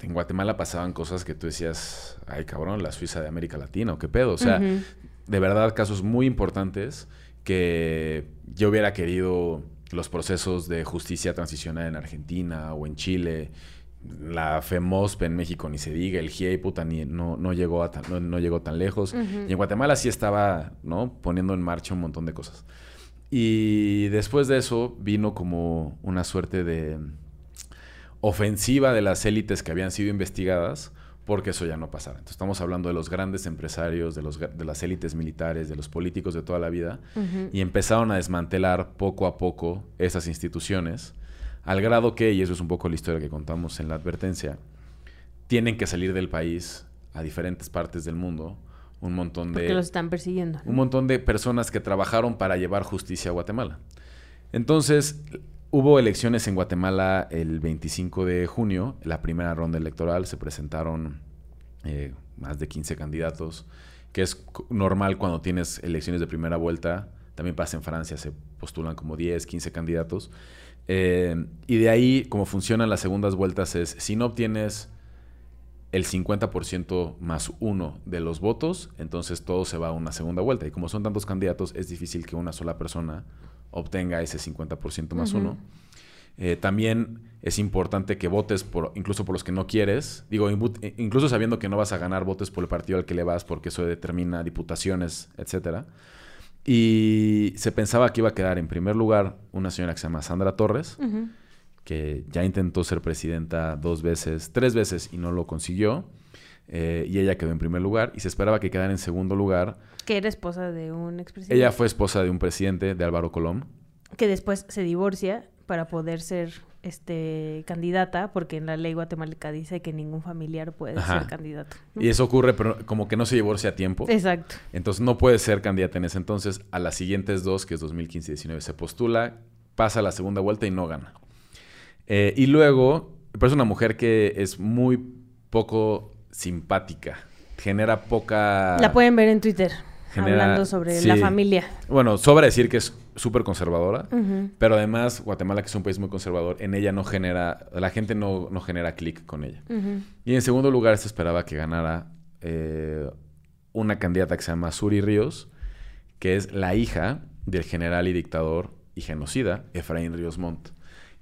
en Guatemala pasaban cosas que tú decías, ay cabrón, la Suiza de América Latina, o qué pedo. O sea, de verdad, casos muy importantes que yo hubiera querido los procesos de justicia transicional en Argentina o en Chile. La FEMOSP en México ni se diga, el GIEI puta ni, no, no, llegó a tan, no, no llegó tan lejos. Y en Guatemala sí estaba, ¿no? Poniendo en marcha un montón de cosas. Y después de eso vino como una suerte de ofensiva de las élites que habían sido investigadas porque eso ya no pasara. Entonces estamos hablando de los grandes empresarios, de, los, de las élites militares, de los políticos de toda la vida, y empezaron a desmantelar poco a poco esas instituciones, al grado que, y eso es un poco la historia que contamos en la advertencia, tienen que salir del país a diferentes partes del mundo un montón Porque de los están persiguiendo. ¿no? un montón de personas que trabajaron para llevar justicia a Guatemala. Entonces, hubo elecciones en Guatemala el 25 de junio, la primera ronda electoral, se presentaron eh, más de 15 candidatos, que es normal cuando tienes elecciones de primera vuelta, también pasa en Francia, se postulan como 10, 15 candidatos. Eh, y de ahí, como funcionan las segundas vueltas, es si no obtienes el 50% más uno de los votos, entonces todo se va a una segunda vuelta. Y como son tantos candidatos, es difícil que una sola persona obtenga ese 50% más uno. Eh, también es importante que votes por, incluso por los que no quieres. Digo, eh, incluso sabiendo que no vas a ganar votos por el partido al que le vas, porque eso determina diputaciones, etcétera. Y se pensaba que iba a quedar en primer lugar una señora que se llama Sandra Torres, que ya intentó ser presidenta dos veces, tres veces y no lo consiguió. Eh, y ella quedó en primer lugar y se esperaba que quedara en segundo lugar. Que era esposa de un expresidente. Ella fue esposa de un presidente, de Álvaro Colón. Que después se divorcia para poder ser este candidata, porque en la ley guatemalteca dice que ningún familiar puede Ajá. ser candidato. Y eso ocurre, pero como que no se divorcia a tiempo. Exacto. Entonces no puede ser candidata en ese entonces. A las siguientes dos, que es 2015 y 19, se postula, pasa a la segunda vuelta y no gana. Eh, y luego, pero es una mujer que es muy poco simpática. Genera poca... La pueden ver en Twitter genera- hablando sobre sí. la familia. Bueno, sobra decir que es súper conservadora. Pero además, Guatemala, que es un país muy conservador, en ella no genera... La gente no, no genera clic con ella. Y en segundo lugar se esperaba que ganara eh, una candidata que se llama Suri Ríos, que es la hija del general y dictador y genocida Efraín Ríos Montt.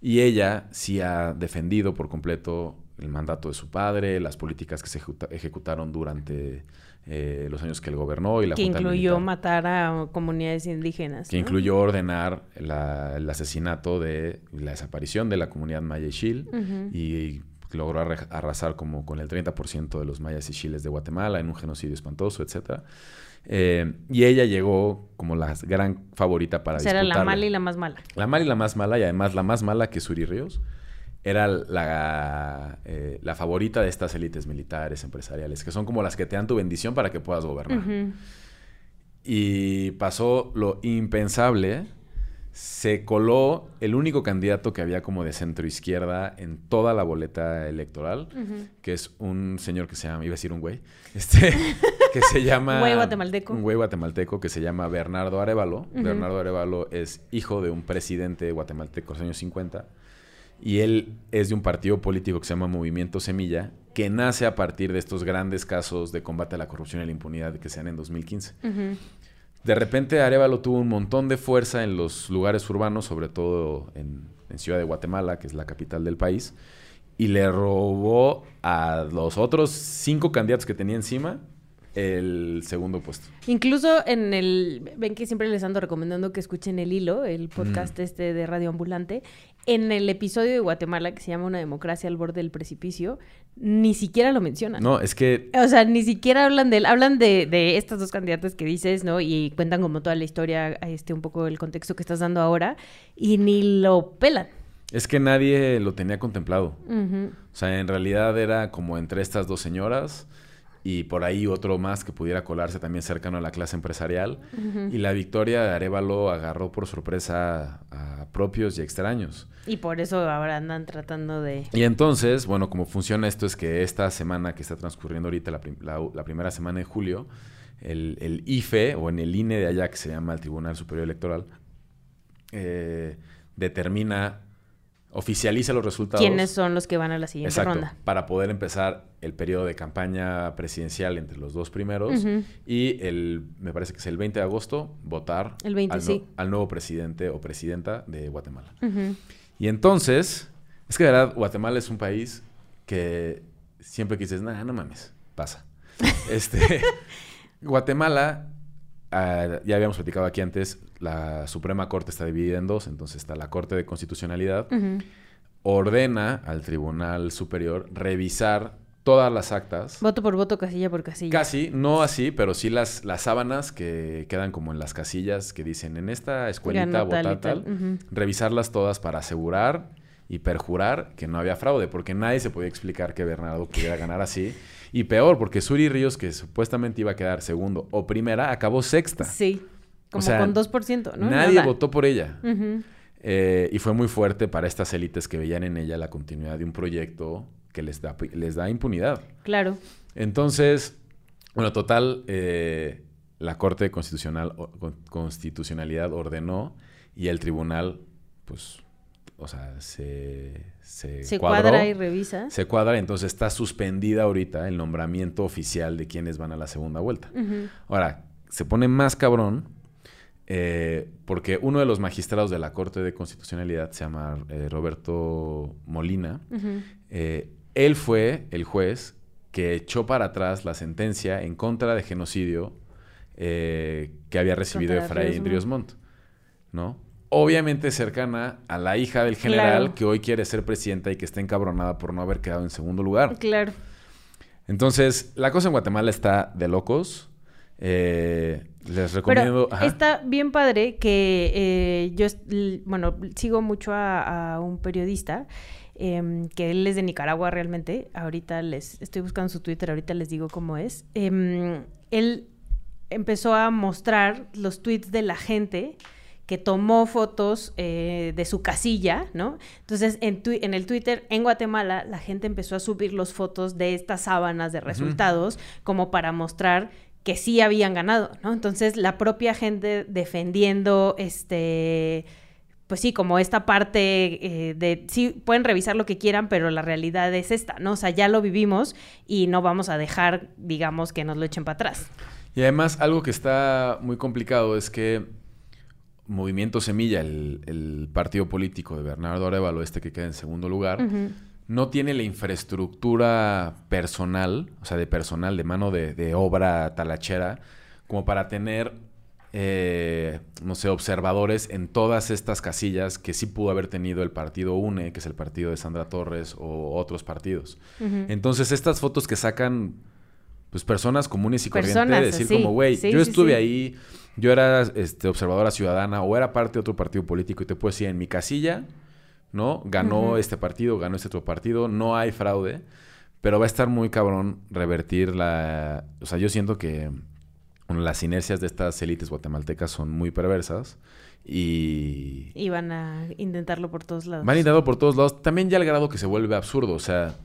Y ella sí ha defendido por completo el mandato de su padre, las políticas que se ejecuta- ejecutaron durante eh, los años que él gobernó y la Que Junta incluyó Militar matar a comunidades indígenas. que ¿no? incluyó ordenar la- el asesinato de la desaparición de la comunidad maya y Ujú. y logró arra- arrasar como con el 30% de los mayas y chiles de Guatemala en un genocidio espantoso, etc. y ella llegó como la gran favorita para O sea, era la mala y la más mala. La mala y la más mala, y además la más mala que Suri Ríos, era la, eh, la favorita de estas élites militares, empresariales, que son como las que te dan tu bendición para que puedas gobernar. Y pasó lo impensable. Se coló el único candidato que había como de centro izquierda en toda la boleta electoral, que es un señor que se llama, iba a decir un güey, este, que se llama... Un güey guatemalteco. Un güey guatemalteco que se llama Bernardo Arevalo. Bernardo Arevalo es hijo de un presidente guatemalteco de los años 50 y él es de un partido político que se llama Movimiento Semilla, que nace a partir de estos grandes casos de combate a la corrupción y la impunidad que se dan en 2015. Ujú. De repente Arevalo tuvo un montón de fuerza en los lugares urbanos, sobre todo en, en Ciudad de Guatemala, que es la capital del país, y le robó a los otros cinco candidatos que tenía encima el segundo puesto. Incluso en el. Ven que siempre les ando recomendando que escuchen el hilo, el podcast este de Radio Ambulante. En el episodio de Guatemala que se llama Una democracia al borde del precipicio, ni siquiera lo mencionan. No, es que O sea, ni siquiera hablan de él. Hablan de, de estas dos candidatas que dices, ¿no? Y cuentan como toda la historia, este, un poco el contexto que estás dando ahora. Y ni lo pelan. es que nadie lo tenía contemplado. O sea, en realidad era como entre estas dos señoras y por ahí otro más que pudiera colarse también cercano a la clase empresarial. Y la victoria de Arevalo agarró por sorpresa a propios y extraños. Y por eso ahora andan tratando de. Y entonces, bueno, como funciona esto es que esta semana que está transcurriendo ahorita, la, prim- la- la primera semana de julio, el, el IFE, o en el INE de allá, que se llama el Tribunal Superior Electoral, eh, determina, oficializa los resultados. ¿Quiénes son los que van a la siguiente Exacto, ronda? para poder empezar el periodo de campaña presidencial entre los dos primeros y el, me parece que es el 20 de agosto, votar El 20, al, sí. al nuevo presidente o presidenta de Guatemala. Y entonces, es que de verdad Guatemala es un país que siempre que dices, nah, no mames, pasa. este, Guatemala, ah, ya habíamos platicado aquí antes, la Suprema Corte está dividida en dos, entonces está la Corte de Constitucionalidad, ordena al Tribunal Superior revisar todas las actas. Voto por voto, casilla por casilla. Casi, no así, pero sí las, las sábanas que quedan como en las casillas que dicen en esta escuelita Ganó tal revisarlas todas para asegurar y perjurar que no había fraude, porque nadie se podía explicar que Bernardo pudiera ganar así. Y peor, porque Suri Ríos, que supuestamente iba a quedar segundo o primera, acabó sexta. Sí. Como sea, con 2%, ¿no? Nadie Nada. votó por ella. Eh, y fue muy fuerte para estas élites que veían en ella la continuidad de un proyecto que les da, les da impunidad. Claro. Entonces, bueno, total, eh, la Corte Constitucional, o- Constitucionalidad ordenó y el tribunal, pues, o sea, se, se, Se cuadró, cuadra y revisa. Se cuadra, entonces está suspendida ahorita el nombramiento oficial de quienes van a la segunda vuelta. Ahora, se pone más cabrón eh, porque uno de los magistrados de la Corte de Constitucionalidad se llama eh, Roberto Molina. Eh, él fue el juez que echó para atrás la sentencia en contra de genocidio que había recibido Efraín Ríos Montt, ¿no? Obviamente cercana a la hija del general Claro. que hoy quiere ser presidenta y que está encabronada por no haber quedado en segundo lugar. Claro. Entonces, la cosa en Guatemala está de locos. Eh, les recomiendo... está bien padre que eh, yo, bueno, sigo mucho a, a un periodista em, que él es de Nicaragua realmente. Ahorita les estoy buscando su Twitter, ahorita les digo cómo es. Em, él empezó a mostrar los tweets de la gente que tomó fotos eh, de su casilla, ¿no? Entonces, en, en el Twitter, en Guatemala, la gente empezó a subir las fotos de estas sábanas de resultados como para mostrar que sí habían ganado, ¿no? Entonces, la propia gente defendiendo, este, pues sí, como esta parte eh, de, sí, pueden revisar lo que quieran, pero la realidad es esta, ¿no? O sea, ya lo vivimos y no vamos a dejar, digamos, que nos lo echen para atrás. Y además, algo que está muy complicado es que Movimiento Semilla, el, el partido político de Bernardo Arevalo, este que queda en segundo lugar, no tiene la infraestructura personal, o sea, de personal, de mano de, de obra talachera, como para tener eh, no sé, observadores en todas estas casillas que sí pudo haber tenido el partido UNE, que es el partido de Sandra Torres, o otros partidos. Entonces, estas fotos que sacan pues personas comunes y corrientes, Personas, decir sí. como, güey, Sí, yo sí, estuve ahí, yo era este, observadora ciudadana o era parte de otro partido político y te puedo decir, en mi casilla, ¿no? Ganó este partido, ganó este otro partido, no hay fraude, pero va a estar muy cabrón revertir la... O sea, yo siento que bueno, las inercias de estas élites guatemaltecas son muy perversas y... Y van a intentarlo por todos lados. Van intentando por todos lados, también ya al grado que se vuelve absurdo, o sea,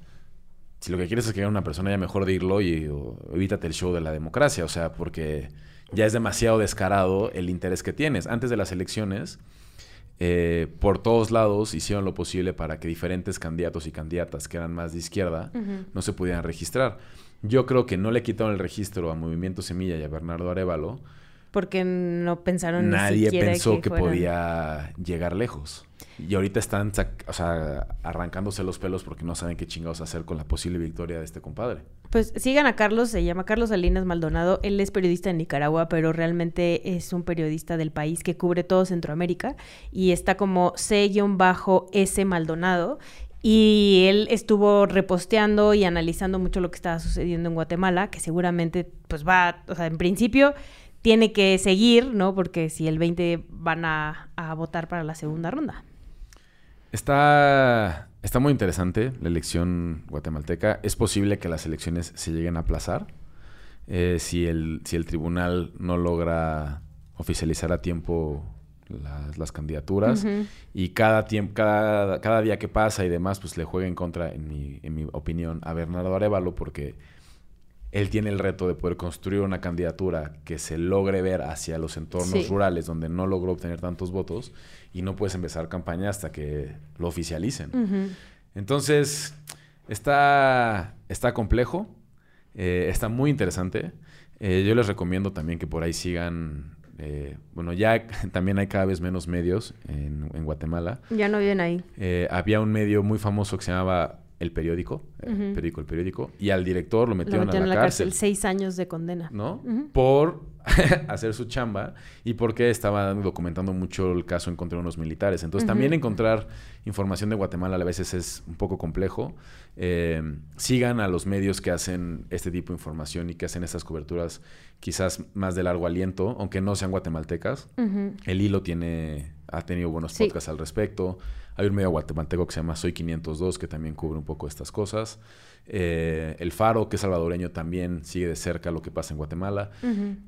si lo que quieres es que gane una persona, ya mejor dilo y o, evítate el show de la democracia, o sea, porque ya es demasiado descarado el interés que tienes. Antes de las elecciones, eh, por todos lados hicieron lo posible para que diferentes candidatos y candidatas que eran más de izquierda no se pudieran registrar. Yo creo que no le quitaron el registro a Movimiento Semilla y a Bernardo Arevalo. Porque no pensaron ni Nadie siquiera pensó que, podía llegar lejos. Y ahorita están o sea, arrancándose los pelos porque no saben qué chingados hacer con la posible victoria de este compadre. Pues sigan a Carlos, se llama Carlos Salinas Maldonado. Él es periodista en Nicaragua, pero realmente es un periodista del país que cubre todo Centroamérica y está como C-S Maldonado. Y él estuvo reposteando y analizando mucho lo que estaba sucediendo en Guatemala, que seguramente, pues va, o sea, en principio tiene que seguir, ¿no? Porque si el 20 van a, a votar para la segunda ronda. Está, está muy interesante la elección guatemalteca. Es posible que las elecciones se lleguen a aplazar eh, si, el, si el tribunal no logra oficializar a tiempo las, las candidaturas y cada, tiempo, cada, cada día que pasa y demás, pues le juega en contra, en mi, en mi opinión, a Bernardo Arevalo porque él tiene el reto de poder construir una candidatura que se logre ver hacia los entornos Sí. rurales donde no logró obtener tantos votos y no puedes empezar campaña hasta que lo oficialicen. Entonces, está, está complejo, eh, está muy interesante. Eh, yo les recomiendo también que por ahí sigan, eh, bueno, ya también hay cada vez menos medios en, en Guatemala. Ya no viven ahí. Había un medio muy famoso que se llamaba El Periódico, eh, Ujú. Periódico El Periódico, y al director lo Lo metieron, metieron a en la, la cárcel. cárcel. Seis años de condena. ¿no? Por hacer su chamba y porque estaba documentando mucho el caso en contra de unos militares. Entonces, también encontrar información de Guatemala a veces es un poco complejo. Eh, sigan a los medios que hacen este tipo de información y que hacen estas coberturas quizás más de largo aliento, aunque no sean guatemaltecas. El Hilo tiene, ha tenido buenos Sí. podcasts al respecto. Hay un medio guatemalteco que se llama Soy 502 que también cubre un poco estas cosas. Eh, el Faro, que es salvadoreño, también sigue de cerca lo que pasa en Guatemala.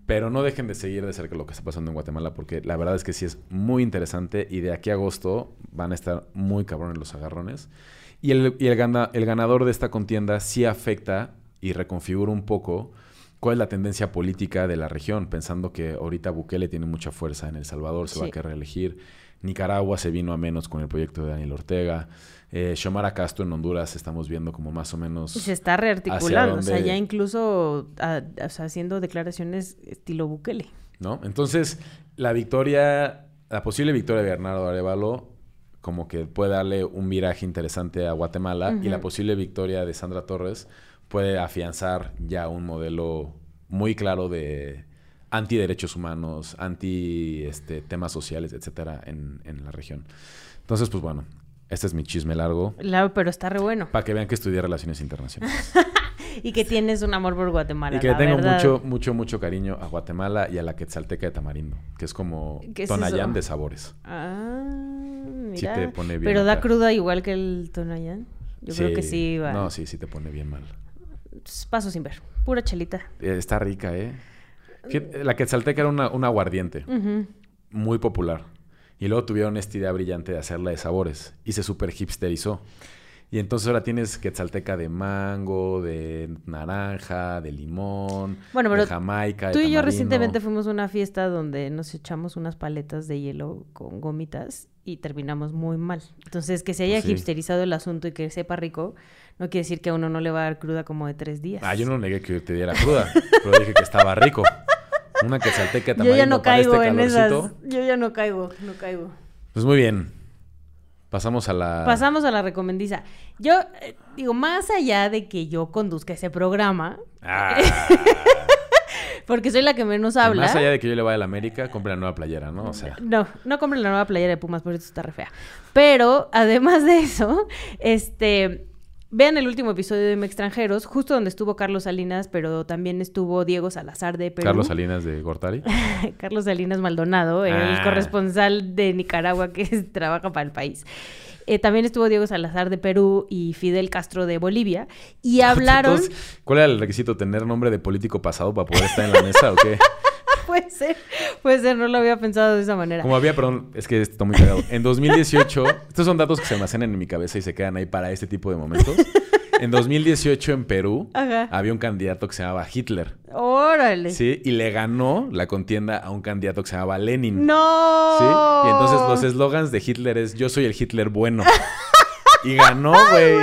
Pero no dejen de seguir de cerca lo que está pasando en Guatemala porque la verdad es que sí es muy interesante y de aquí a agosto van a estar muy cabrones los agarrones. Y el, y el, gana- el ganador de esta contienda sí afecta y reconfigura un poco cuál es la tendencia política de la región, pensando que ahorita Bukele tiene mucha fuerza en El Salvador, se va a querer reelegir. Nicaragua se vino a menos con el proyecto de Daniel Ortega. Eh, Xiomara Castro en Honduras estamos viendo como más o menos... Y se está rearticulando, o sea, ya incluso haciendo declaraciones estilo Bukele. ¿no? Entonces, la victoria, la posible victoria de Bernardo Arevalo, como que puede darle un viraje interesante a Guatemala y la posible victoria de Sandra Torres puede afianzar ya un modelo muy claro de antiderechos humanos, anti este, temas sociales, etcétera, en, en la región. Entonces, pues bueno, este es mi chisme largo. Claro, pero está re bueno. Para que vean que estudié relaciones internacionales. Y que tienes un amor por Guatemala. y que le tengo verdad. mucho, mucho, mucho cariño a Guatemala y a la Quetzalteca de Tamarindo, que es como ¿Qué es Tonayán de sabores. Ah, Sí mira. te pone bien Pero da cruda igual que el Tonayán. Yo creo que sí va. No, sí, sí te pone bien mal. Paso sin ver. Pura chelita. Eh, está rica, ¿eh? La Quetzalteca era una, un aguardiente muy popular. Y luego tuvieron esta idea brillante de hacerla de sabores. Y se super hipsterizó. Y entonces ahora tienes Quetzalteca de mango, de naranja, de limón, Bueno, pero de jamaica, de Tú y yo recientemente fuimos a una fiesta donde nos echamos unas paletas de hielo con gomitas y terminamos muy mal. Entonces, que se haya Pues sí. hipsterizado el asunto y que sepa rico, no quiere decir que a uno no le va a dar cruda como de tres días. Ah, yo no negué que te diera cruda, pero dije que estaba rico. Una Quetzalteca de Yo ya tamarindo no para caigo este en esas. Yo ya no caigo, no caigo. Pues muy bien. Pasamos a la... Pasamos a la recomendiza. Yo eh, digo, más allá de que yo conduzca ese programa, Ah, Porque soy la que menos habla. Más allá de que yo le vaya a la América, compre la nueva playera, ¿no? O sea, No, no compren la nueva playera de Pumas, por eso está re fea. Pero, además de eso, este... Vean el último episodio de Me Extranjeros, justo donde estuvo Carlos Salinas, pero también estuvo Diego Salazar de Perú. Carlos Salinas de Gortari. Carlos Salinas Maldonado, el Ah. corresponsal de Nicaragua que trabaja para el país. Eh, también estuvo Diego Salazar de Perú y Fidel Castro de Bolivia. Y hablaron... Entonces, ¿Cuál era el requisito? ¿Tener nombre de político pasado para poder estar en la mesa o qué? puede ser, puede ser, no lo había pensado de esa manera. Como había, perdón, es que está muy cagado. En 2018, estos son datos que se almacenan en mi cabeza y se quedan ahí para este tipo de momentos. En 2018 en Perú Ajá. había un candidato que se llamaba Hitler. Órale. Sí, y le ganó la contienda a un candidato que se llamaba Lenin. No. Sí, y entonces los eslogans de Hitler es yo soy el Hitler bueno. Y ganó, güey.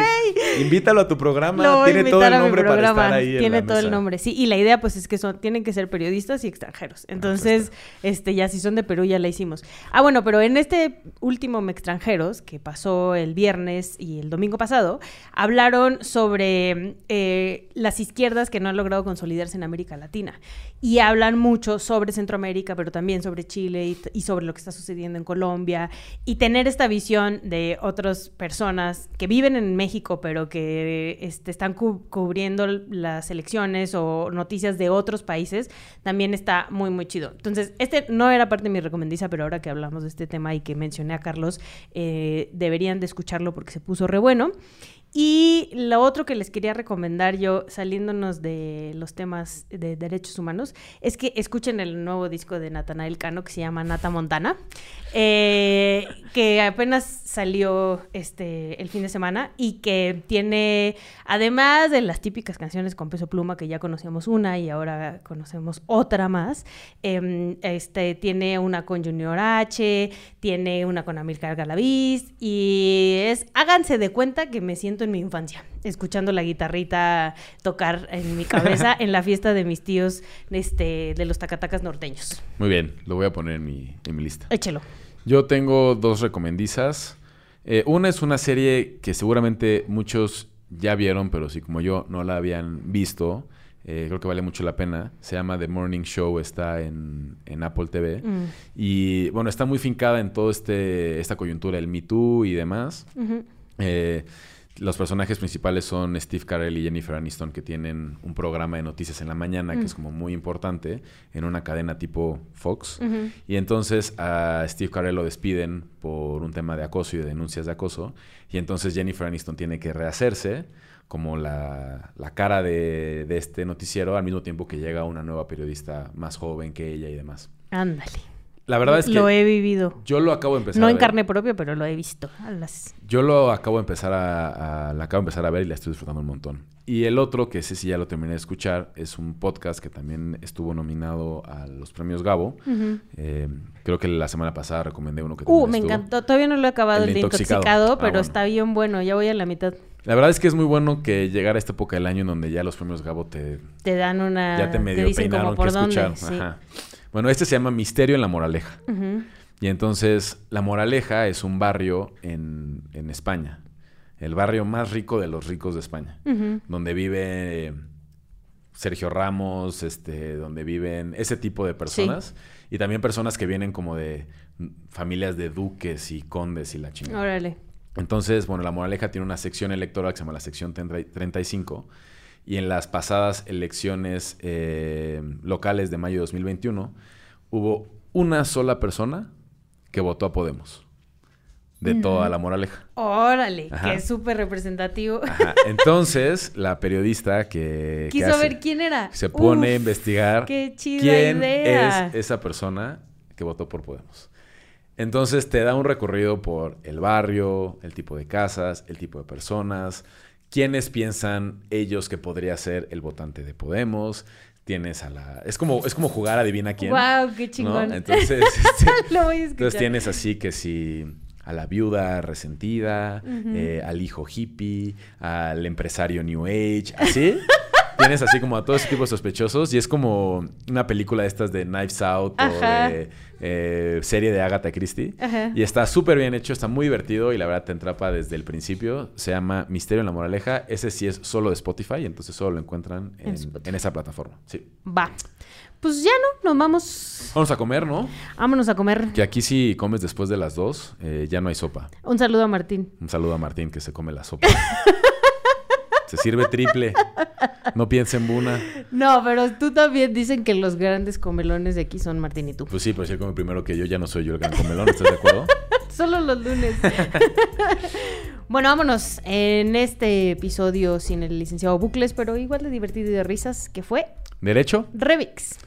Invítalo a tu programa. Lo voy Tiene todo el nombre para estar ahí en Tiene la todo el mesa. nombre. Sí, y la idea pues es que son tienen que ser periodistas y extranjeros. Entonces, este ya si son de Perú ya la hicimos. Ah, bueno, pero en este último extranjeros que pasó el viernes y el domingo pasado, hablaron sobre eh, las izquierdas que no han logrado consolidarse en América Latina y hablan mucho sobre Centroamérica, pero también sobre Chile y, y sobre lo que está sucediendo en Colombia y tener esta visión de otras personas que viven en México, pero que este, están cu- cubriendo las elecciones o noticias de otros países, también está muy, muy chido. Entonces, este no era parte de mi recomendiza, pero ahora que hablamos de este tema y que mencioné a Carlos, eh, deberían de escucharlo porque se puso re bueno. Y lo otro que les quería recomendar yo, saliéndonos de los temas de derechos humanos, es que escuchen el nuevo disco de Natanael Cano que se llama Nata Montana, eh, que apenas salió este el fin de semana y que tiene, además de las típicas canciones con peso pluma, que ya conocíamos una y ahora conocemos otra más, em, este, tiene una con Junior H, tiene una con Amilcar Galaviz y es, háganse de cuenta que me siento en mi infancia, escuchando la guitarrita tocar en mi cabeza en la fiesta de mis tíos este, de los tacatacas norteños. Muy bien, lo voy a poner en mi, en mi lista. Échelo. Yo tengo dos recomendizas. Eh, una es una serie que seguramente muchos ya vieron, pero si como yo no la habían visto, eh, creo que vale mucho la pena. Se llama The Morning Show, está en, en Apple TV. Mm. Y bueno, está muy fincada en todo este esta coyuntura, el Me Too y demás. Eh, los personajes principales son Steve Carell y Jennifer Aniston, que tienen un programa de noticias en la mañana que es como muy importante en una cadena tipo Fox. Y entonces a Steve Carell lo despiden por un tema de acoso y de denuncias de acoso. Y entonces Jennifer Aniston tiene que rehacerse como la, la cara de, de este noticiero al mismo tiempo que llega una nueva periodista más joven que ella y demás. Ándale. La verdad es que Lo he vivido. yo lo acabo de empezar No a en ver. carne propia, pero lo he visto. Las- Yo lo acabo de empezar a, a- la acabo de empezar a ver y la estoy disfrutando un montón. Y el otro, que ese sí ya lo terminé de escuchar, es un podcast que también estuvo nominado a los premios Gabo. Eh, creo que la semana pasada recomendé uno que Uh, me estuvo. encantó. Todavía no lo he acabado El el de Intoxicado. Ah, pero bueno. está bien bueno. Ya voy a la mitad. La verdad es que es muy bueno que llegar a esta época del año en donde ya los premios Gabo te, Te dan una. ya te medio dicen peinaron como por que escuchar. sí. Ajá. Bueno, este se llama Misterio en la Moraleja. Y entonces, La Moraleja es un barrio en, en España. El barrio más rico de los ricos de España. Donde vive eh, Sergio Ramos, este, donde viven ese tipo de personas. Y también personas que vienen como de mm, familias de duques y condes y la chingada. Órale. Entonces, bueno, La Moraleja tiene una sección electoral que se llama la sección 30 35. Y en las pasadas elecciones eh, locales de mayo de 2021 hubo una sola persona que votó a Podemos. De toda La Moraleja. Órale, Ajá. que es súper representativo. Ajá. Entonces, la periodista que... que Quiso hace- ver quién era. se pone a investigar qué chida quién idea. es esa persona que votó por Podemos. Entonces te da un recorrido por el barrio, el tipo de casas, el tipo de personas, quiénes piensan ellos que podría ser el votante de Podemos. Tienes a la... Es como, es como jugar adivina quién. Guau, qué ¿no? chingón. Entonces, este, Lo voy a entonces tienes así que si a la viuda resentida, eh, al hijo hippie, al empresario New Age, así. tienes así como a todo ese tipo de sospechosos y es como una película de estas de Knives Out Ajá. o de eh, serie de Agatha Christie. Ajá. Y está súper bien hecho, está muy divertido y la verdad te entrapa desde el principio. Se llama Misterio en la Moraleja. Ese sí es solo de Spotify, entonces solo lo encuentran En en, Spotify. en esa plataforma. Sí. Va. Pues ya no, nos vamos. Vamos a comer, ¿no? Vámonos a comer. Que aquí si comes después de las dos, eh, ya no hay sopa. Un saludo a Martín. Un saludo a Martín que se come la sopa. se sirve triple. No piensa en Buna. No, pero tú también dicen que los grandes comelones de aquí son Martín y tú. Pues sí, pero si él come primero que yo, ya no soy yo el gran comelón, ¿estás de acuerdo? Solo los lunes. bueno, vámonos en este episodio sin el licenciado Bucles, pero igual de divertido y de risas, que fue ¿Derecho? Revix.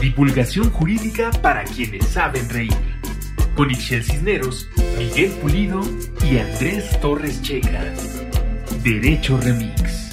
Divulgación jurídica para quienes saben reír. Con Ixel Cisneros, Miguel Pulido y Andrés Torres Checa. Derecho Remix.